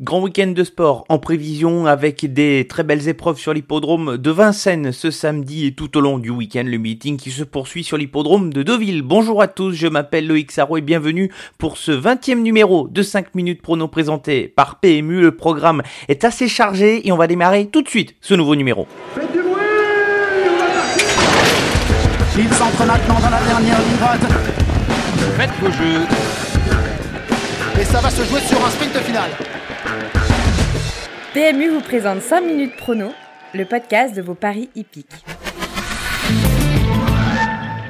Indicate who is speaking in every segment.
Speaker 1: Grand week-end de sport en prévision avec des très belles épreuves sur l'hippodrome de Vincennes ce samedi et tout au long du week-end le meeting qui se poursuit sur l'hippodrome de Deauville. Bonjour à tous, je m'appelle Loïc Sarro et bienvenue pour ce 20e numéro de 5 minutes prono présenté par PMU. Le programme est assez chargé et on va démarrer tout de suite ce nouveau numéro.
Speaker 2: Faites du bruit Il s'entre maintenant dans la dernière ligne droite.
Speaker 3: Faites vos jeux.
Speaker 2: Et ça va se jouer sur un sprint final.
Speaker 4: PMU vous présente 5 minutes prono, le podcast de vos paris hippiques.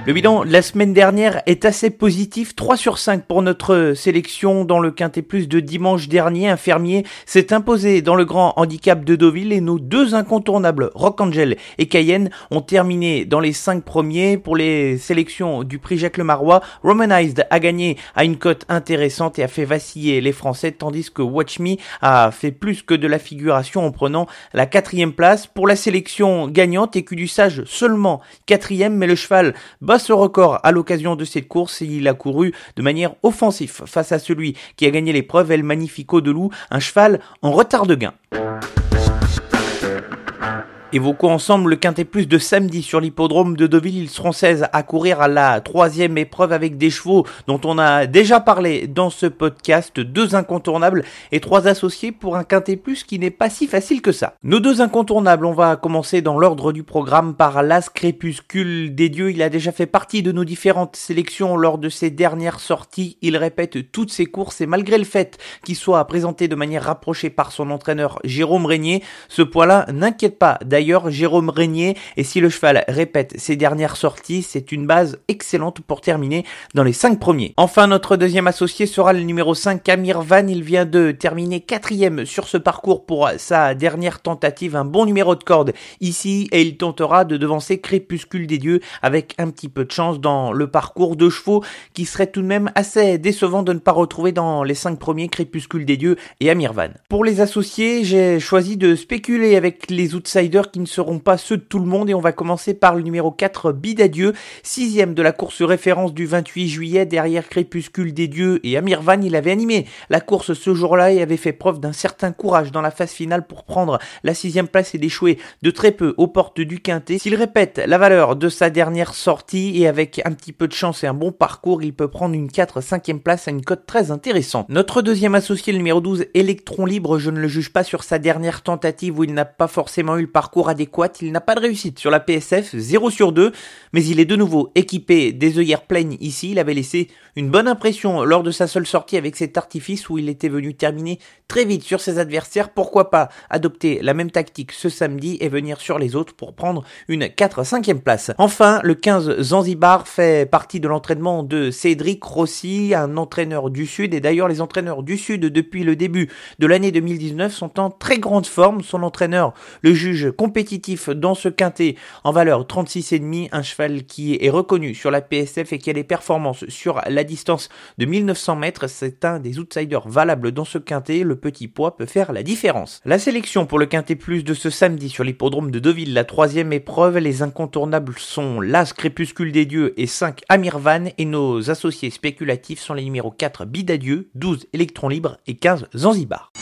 Speaker 1: Le bilan la semaine dernière est assez positif, 3 sur 5 pour notre sélection dans le Quintet Plus de dimanche dernier. Un fermier s'est imposé dans le grand handicap de Deauville et nos deux incontournables, Rock Angel et Cayenne, ont terminé dans les 5 premiers. Pour les sélections du prix Jacques Lemarois, Romanized a gagné à une cote intéressante et a fait vaciller les Français, tandis que Watch Me a fait plus que de la figuration en prenant la quatrième place. Pour la sélection gagnante, et du Sage seulement quatrième, mais le cheval ce record à l'occasion de cette course et il a couru de manière offensive face à celui qui a gagné l'épreuve El Magnifico de Loup, un cheval en retard de gain. Évoquons ensemble le quintet plus de samedi sur l'hippodrome de Deauville. Ils seront 16 à courir à la troisième épreuve avec des chevaux dont on a déjà parlé dans ce podcast. Deux incontournables et trois associés pour un quintet plus qui n'est pas si facile que ça. Nos deux incontournables, on va commencer dans l'ordre du programme par l'As Crépuscule des Dieux. Il a déjà fait partie de nos différentes sélections lors de ses dernières sorties. Il répète toutes ses courses et malgré le fait qu'il soit présenté de manière rapprochée par son entraîneur Jérôme Régnier, ce poids-là n'inquiète pas d'ailleurs d'ailleurs Jérôme Régnier. Et si le cheval répète ses dernières sorties, c'est une base excellente pour terminer dans les 5 premiers. Enfin, notre deuxième associé sera le numéro 5, Amir Van. Il vient de terminer quatrième sur ce parcours pour sa dernière tentative. Un bon numéro de corde ici et il tentera de devancer Crépuscule des Dieux avec un petit peu de chance dans le parcours de chevaux qui serait tout de même assez décevant de ne pas retrouver dans les 5 premiers Crépuscule des Dieux et Amir Van. Pour les associés, j'ai choisi de spéculer avec les outsiders qui ne seront pas ceux de tout le monde et on va commencer par le numéro 4 Bidadieu, sixième de la course référence du 28 juillet derrière Crépuscule des Dieux et Amir Van. Il avait animé la course ce jour-là et avait fait preuve d'un certain courage dans la phase finale pour prendre la sixième place et d'échouer de très peu aux portes du Quintet. S'il répète la valeur de sa dernière sortie et avec un petit peu de chance et un bon parcours, il peut prendre une 4 5 place à une cote très intéressante. Notre deuxième associé, le numéro 12, Electron Libre, je ne le juge pas sur sa dernière tentative où il n'a pas forcément eu le parcours adéquate, il n'a pas de réussite. Sur la PSF, 0 sur 2, mais il est de nouveau équipé des œillères pleines ici, il avait laissé une bonne impression lors de sa seule sortie avec cet artifice où il était venu terminer très vite sur ses adversaires, pourquoi pas adopter la même tactique ce samedi et venir sur les autres pour prendre une 4-5e place. Enfin, le 15 Zanzibar fait partie de l'entraînement de Cédric Rossi, un entraîneur du Sud, et d'ailleurs les entraîneurs du Sud depuis le début de l'année 2019 sont en très grande forme, son entraîneur le juge compétitif dans ce quintet en valeur 36,5, un cheval qui est reconnu sur la PSF et qui a des performances sur la distance de 1900 mètres. C'est un des outsiders valables dans ce quintet. Le petit poids peut faire la différence. La sélection pour le quintet plus de ce samedi sur l'hippodrome de Deauville, la troisième épreuve. Les incontournables sont l'As Crépuscule des Dieux et 5 Amirvan et nos associés spéculatifs sont les numéros 4 Bidadieu, 12 Électron Libre et 15 Zanzibar.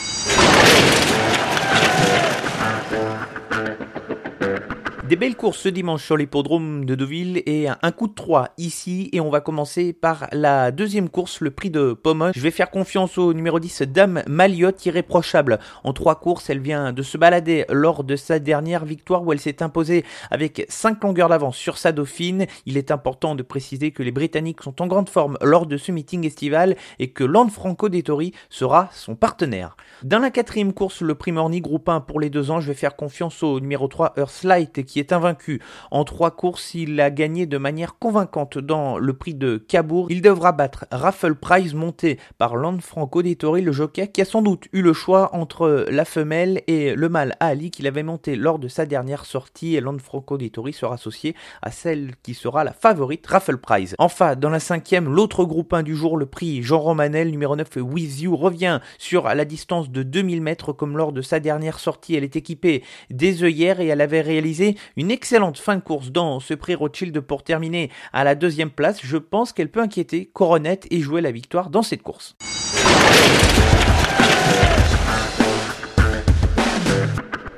Speaker 1: Des belles courses ce dimanche sur l'hippodrome de Deauville et un coup de 3 ici et on va commencer par la deuxième course, le prix de Pommon. Je vais faire confiance au numéro 10 Dame Maliotte, irréprochable. En trois courses, elle vient de se balader lors de sa dernière victoire où elle s'est imposée avec 5 longueurs d'avance sur sa dauphine. Il est important de préciser que les Britanniques sont en grande forme lors de ce meeting estival et que Franco Dettori sera son partenaire. Dans la quatrième course, le prix Morny groupe 1 pour les deux ans, je vais faire confiance au numéro 3 Earthlight qui est invaincu. En trois courses, il a gagné de manière convaincante dans le prix de Cabourg. Il devra battre Raffle Prize monté par Franco Dettori, le jockey, qui a sans doute eu le choix entre la femelle et le mâle Ali qu'il avait monté lors de sa dernière sortie et Franco Dettori sera associé à celle qui sera la favorite Raffle Prize. Enfin, dans la cinquième, l'autre groupe 1 du jour, le prix Jean Romanel, numéro 9 With You, revient sur la distance de 2000 mètres comme lors de sa dernière sortie. Elle est équipée des œillères et elle avait réalisé une excellente fin de course dans ce prix Rothschild pour terminer à la deuxième place. Je pense qu'elle peut inquiéter Coronette et jouer la victoire dans cette course.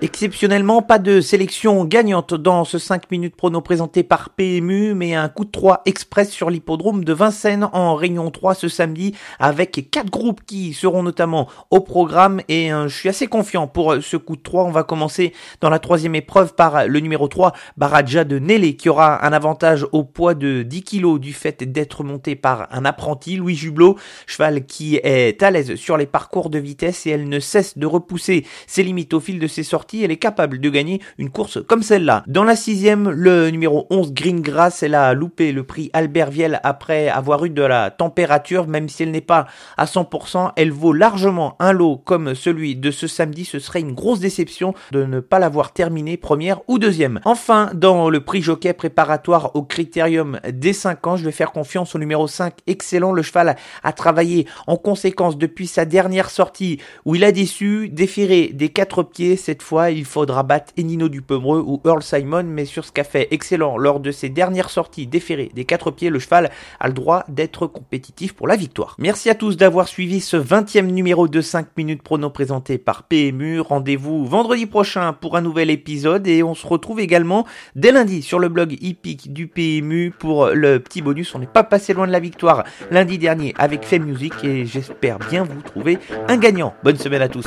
Speaker 1: Exceptionnellement, pas de sélection gagnante dans ce 5 minutes prono présenté par PMU, mais un coup de 3 express sur l'hippodrome de Vincennes en Réunion 3 ce samedi avec quatre groupes qui seront notamment au programme. Et euh, je suis assez confiant pour ce coup de 3. On va commencer dans la troisième épreuve par le numéro 3, Baradja de Nelly, qui aura un avantage au poids de 10 kg du fait d'être monté par un apprenti, Louis Jublot, cheval qui est à l'aise sur les parcours de vitesse et elle ne cesse de repousser ses limites au fil de ses sorties elle est capable de gagner une course comme celle-là. Dans la sixième, le numéro 11 Green Grass, elle a loupé le prix Albert Viel après avoir eu de la température, même si elle n'est pas à 100%, elle vaut largement un lot comme celui de ce samedi, ce serait une grosse déception de ne pas l'avoir terminé première ou deuxième. Enfin, dans le prix jockey préparatoire au critérium des 5 ans, je vais faire confiance au numéro 5, excellent, le cheval a travaillé en conséquence depuis sa dernière sortie où il a déçu, déféré des quatre pieds cette fois il faudra battre Enino Dupebreux ou Earl Simon, mais sur ce qu'a fait excellent lors de ses dernières sorties déférées des quatre pieds, le cheval a le droit d'être compétitif pour la victoire. Merci à tous d'avoir suivi ce 20e numéro de 5 minutes prono présenté par PMU. Rendez-vous vendredi prochain pour un nouvel épisode et on se retrouve également dès lundi sur le blog hippique du PMU pour le petit bonus. On n'est pas passé loin de la victoire lundi dernier avec Fame Music et j'espère bien vous trouver un gagnant. Bonne semaine à tous.